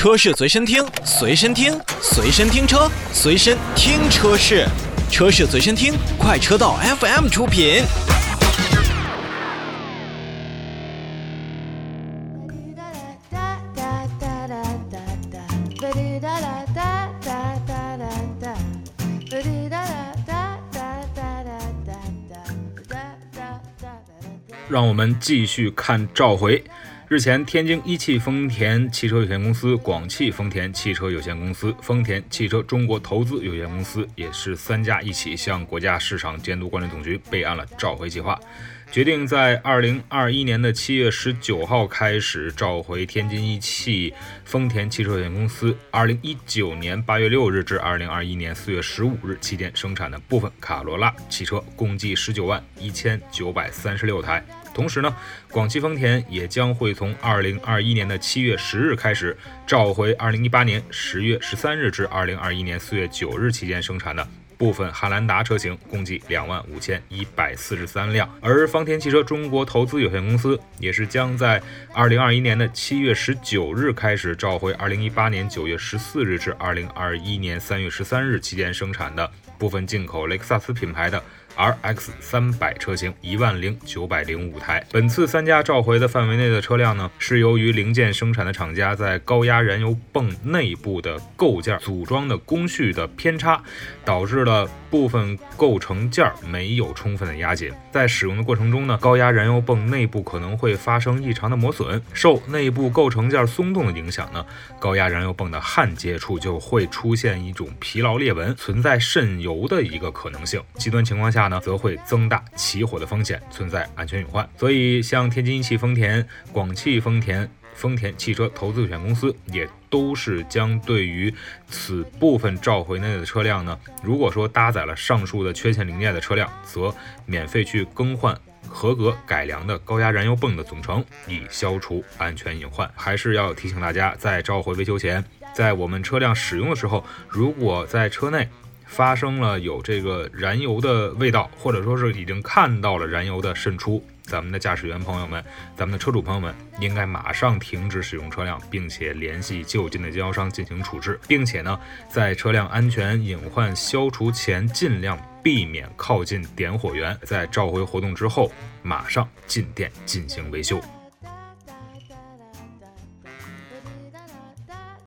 车市随身听，随身听，随身听车，随身听车市，车市随身听，快车道 FM 出品。让我们继续看召回。日前，天津一汽丰田汽车有限公司、广汽丰田汽车有限公司、丰田汽车中国投资有限公司也是三家一起向国家市场监督管理总局备案了召回计划，决定在二零二一年的七月十九号开始召回天津一汽丰田汽车有限公司二零一九年八月六日至二零二一年四月十五日期间生产的部分卡罗拉汽车，共计十九万一千九百三十六台。同时呢，广汽丰田也将会从二零二一年的七月十日开始召回二零一八年十月十三日至二零二一年四月九日期间生产的部分汉兰达车型，共计两万五千一百四十三辆。而丰田汽车中国投资有限公司也是将在二零二一年的七月十九日开始召回二零一八年九月十四日至二零二一年三月十三日期间生产的部分进口雷克萨斯品牌的。R X 三百车型一万零九百零五台。本次三家召回的范围内的车辆呢，是由于零件生产的厂家在高压燃油泵内部的构件组装的工序的偏差，导致了部分构成件没有充分的压紧。在使用的过程中呢，高压燃油泵内部可能会发生异常的磨损。受内部构成件松动的影响呢，高压燃油泵的焊接处就会出现一种疲劳裂纹，存在渗油的一个可能性。极端情况下。呢，则会增大起火的风险，存在安全隐患。所以，像天津一汽丰田、广汽丰田、丰田汽车投资有限公司，也都是将对于此部分召回内的车辆呢，如果说搭载了上述的缺陷零件的车辆，则免费去更换合格改良的高压燃油泵的总成，以消除安全隐患。还是要提醒大家，在召回维修前，在我们车辆使用的时候，如果在车内。发生了有这个燃油的味道，或者说是已经看到了燃油的渗出，咱们的驾驶员朋友们，咱们的车主朋友们，应该马上停止使用车辆，并且联系就近的经销商进行处置，并且呢，在车辆安全隐患消除前，尽量避免靠近点火源，在召回活动之后，马上进店进行维修。